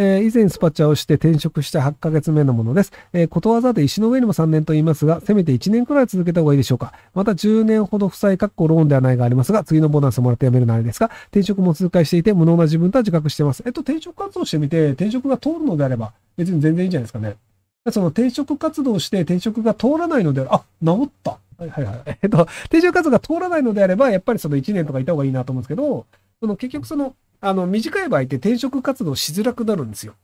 えー、以前スパチャをして転職した8ヶ月目のものです。えー、ことわざで石の上にも3年と言いますが、せめて1年くらい続けた方がいいでしょうか。また10年ほど負債、確保ローンではないがありますが、次のボーナスをもらって辞めるのあれですが、転職も通過していて無能な自分とは自覚しています。えっと、転職活動してみて、転職が通るのであれば、別に全然いいんじゃないですかね。その転職活動して転職が通らないのであ治った。はいはいはい。えっと、転職活動が通らないのであれば、やっぱりその1年とかいた方がいいなと思うんですけど、その結局その、あの、短い場合って転職活動しづらくなるんですよ。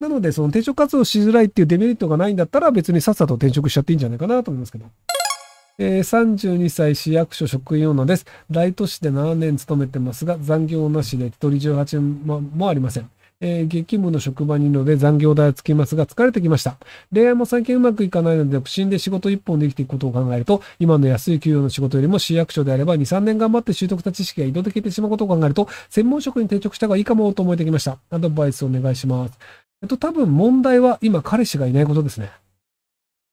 なので、その転職活動しづらいっていうデメリットがないんだったら、別にさっさと転職しちゃっていいんじゃないかなと思いますけど。えー、32歳市役所職員女です。大都市で7年勤めてますが、残業なしで1人18万もありません。えー、激務の職場にいるので残業代はつきますが疲れてきました。恋愛も最近うまくいかないので不審で仕事一本できていくことを考えると、今の安い給与の仕事よりも市役所であれば2、3年頑張って習得した知識が移動できてしまうことを考えると、専門職に転職した方がいいかもと思えてきました。アドバイスお願いします。えっと、多分問題は今彼氏がいないことですね。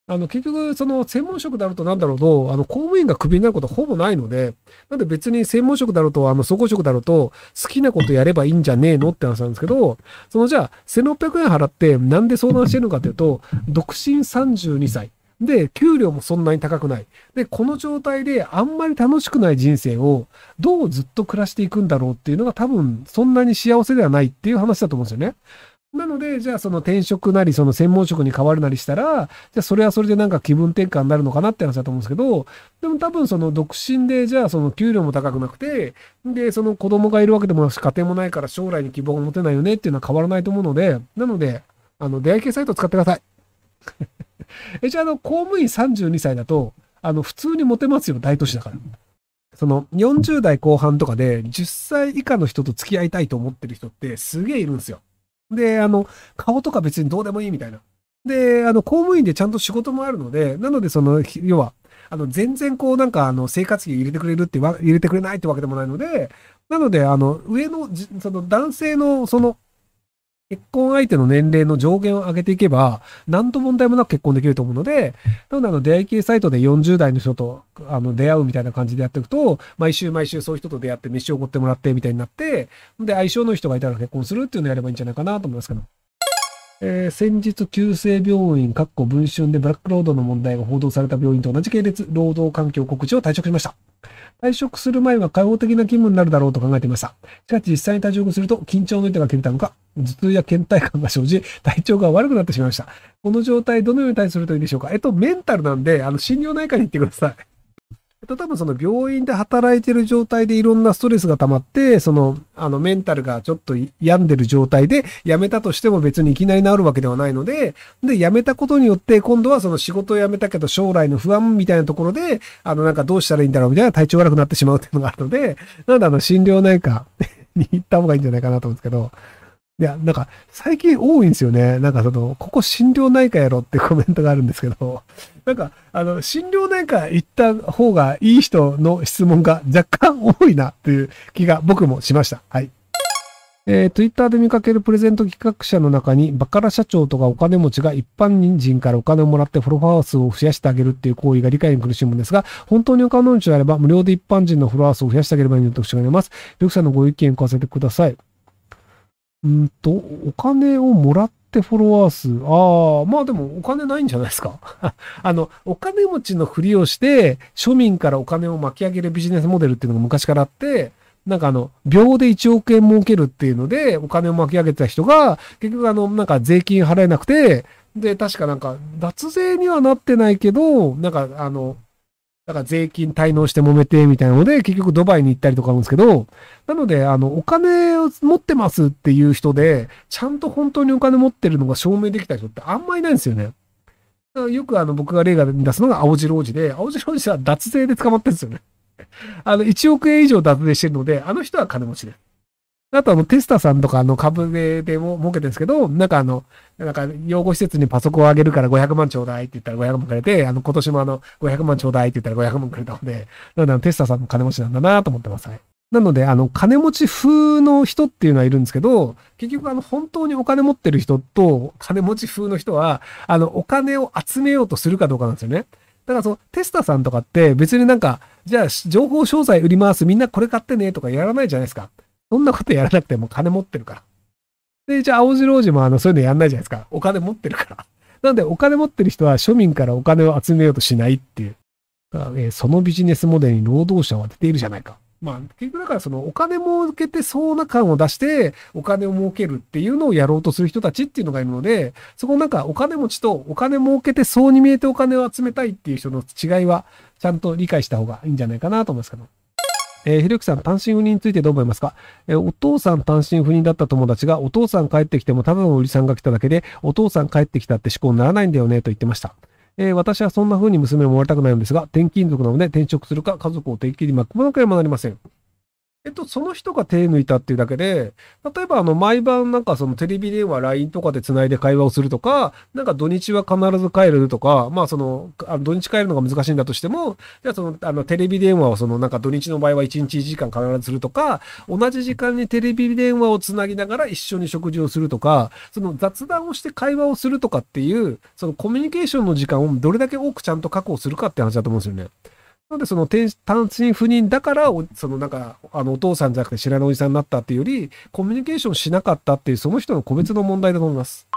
あの、結局、その、専門職だろうとなんだろうと、あの、公務員がクビになることはほぼないので、なんで別に専門職だろうと、あの、総合職だろうと、好きなことやればいいんじゃねえのって話なんですけど、その、じゃあ、1600円払って、なんで相談してるのかというと、独身32歳。で、給料もそんなに高くない。で、この状態であんまり楽しくない人生をどうずっと暮らしていくんだろうっていうのが多分そんなに幸せではないっていう話だと思うんですよね。なので、じゃあその転職なり、その専門職に変わるなりしたら、じゃあそれはそれでなんか気分転換になるのかなって話だと思うんですけど、でも多分その独身で、じゃあその給料も高くなくて、で、その子供がいるわけでもなし、家庭もないから将来に希望が持てないよねっていうのは変わらないと思うので、なので、あの、出会い系サイトを使ってください。え、じゃあ、あの、公務員32歳だと、あの、普通にモテますよ、大都市だから。その、40代後半とかで、10歳以下の人と付き合いたいと思ってる人ってすげえいるんですよ。で、あの、顔とか別にどうでもいいみたいな。で、あの、公務員でちゃんと仕事もあるので、なので、その、要は、あの、全然こう、なんか、あの、生活費入れてくれるって入れてくれないってわけでもないので、なので、あの、上の、その、男性の、その、結婚相手の年齢の上限を上げていけば、何と問題もなく結婚できると思うので、なので、あの、出会い系サイトで40代の人と、あの、出会うみたいな感じでやっていくと、毎週毎週そういう人と出会って飯をおごってもらってみたいになって、で、相性の人がいたら結婚するっていうのをやればいいんじゃないかなと思いますけど。えー、先日、急性病院、かっこ文春でブラックロードの問題が報道された病院と同じ系列、労働環境告知を退職しました。退職する前は開放的な勤務になるだろうと考えていました。しかし実際に退職すると緊張の糸が切れたのか、頭痛や倦怠感が生じ、体調が悪くなってしまいました。この状態どのように対するといいでしょうかえっと、メンタルなんで、あの、心療内科に行ってください。と多分その病院で働いてる状態でいろんなストレスが溜まって、その、あのメンタルがちょっと病んでる状態で辞めたとしても別にいきなり治るわけではないので、で、辞めたことによって今度はその仕事を辞めたけど将来の不安みたいなところで、あのなんかどうしたらいいんだろうみたいな体調悪くなってしまうっていうのがあるので、なんであの心療内科に行った方がいいんじゃないかなと思うんですけど、いや、なんか、最近多いんですよね。なんかその、ここ心療内科やろってコメントがあるんですけど、なんか、あの、心療内科行った方がいい人の質問が若干多いなっていう気が僕もしました。はい。えー、Twitter で見かけるプレゼント企画者の中に、バカラ社長とかお金持ちが一般人からお金をもらってフォロワー数を増やしてあげるっていう行為が理解に苦しむんですが、本当にお金持ちであれば無料で一般人のフォロワー数を増やしてあげればいいのと特徴があります。リクさんのご意見を聞かせてください。うんと、お金をもらってフォロワー数。ああ、まあでもお金ないんじゃないですか？あの、お金持ちのふりをして、庶民からお金を巻き上げるビジネスモデルっていうのが昔からあって、なんかあの、秒で1億円儲けるっていうので、お金を巻き上げてた人が、結局あの、なんか税金払えなくて、で、確かなんか、脱税にはなってないけど、なんかあの、だから税金滞納して揉めてみたいなので、結局ドバイに行ったりとかあるんですけど、なので、あの、お金を持ってますっていう人で、ちゃんと本当にお金持ってるのが証明できた人ってあんまりいないんですよね。よくあの、僕が例が出すのが青白王子で、青白王子は脱税で捕まってるんですよね。あの、1億円以上脱税してるので、あの人は金持ちです。あとあの、テスタさんとかの株ででも儲けてるんですけど、なんかあの、なんか養護施設にパソコンをあげるから500万ちょうだいって言ったら500万くれて、あの、今年もあの、500万ちょうだいって言ったら500万くれたので、なのであの、テスタさんも金持ちなんだなと思ってます。はいなので、あの、金持ち風の人っていうのはいるんですけど、結局あの、本当にお金持ってる人と、金持ち風の人は、あの、お金を集めようとするかどうかなんですよね。だからその、テスタさんとかって別になんか、じゃあ、情報商材売ります、みんなこれ買ってねとかやらないじゃないですか。そんなことやらなくても金持ってるから。で、じゃあ青白王子もあの、そういうのやんないじゃないですか。お金持ってるから。なんで、お金持ってる人は庶民からお金を集めようとしないっていう。えそのビジネスモデルに労働者は出ているじゃないか。まあ、結局だからそのお金儲けてそうな感を出してお金を儲けるっていうのをやろうとする人たちっていうのがいるので、そこなんかお金持ちとお金儲けてそうに見えてお金を集めたいっていう人の違いはちゃんと理解した方がいいんじゃないかなと思いますけど。えー、ひろゆきさん、単身赴任についてどう思いますか、えー、お父さん単身赴任だった友達が、お父さん帰ってきてもただのおじさんが来ただけで、お父さん帰ってきたって思考にならないんだよね、と言ってました。えー、私はそんな風に娘を思われたくないのですが、転勤族なので転職するか家族をてっきり巻き込まなければなりません。えっと、その人が手抜いたっていうだけで、例えばあの、毎晩なんかそのテレビ電話、LINE とかで繋いで会話をするとか、なんか土日は必ず帰るとか、まあその、あの土日帰るのが難しいんだとしても、じゃあその、あの、テレビ電話をその、なんか土日の場合は1日1時間必ずするとか、同じ時間にテレビ電話を繋ぎながら一緒に食事をするとか、その雑談をして会話をするとかっていう、そのコミュニケーションの時間をどれだけ多くちゃんと確保するかって話だと思うんですよね。なので、その単身赴任だから、そのなんか、あの、お父さんじゃなくて知らないおじさんになったっていうより、コミュニケーションしなかったっていう、その人の個別の問題だと思います。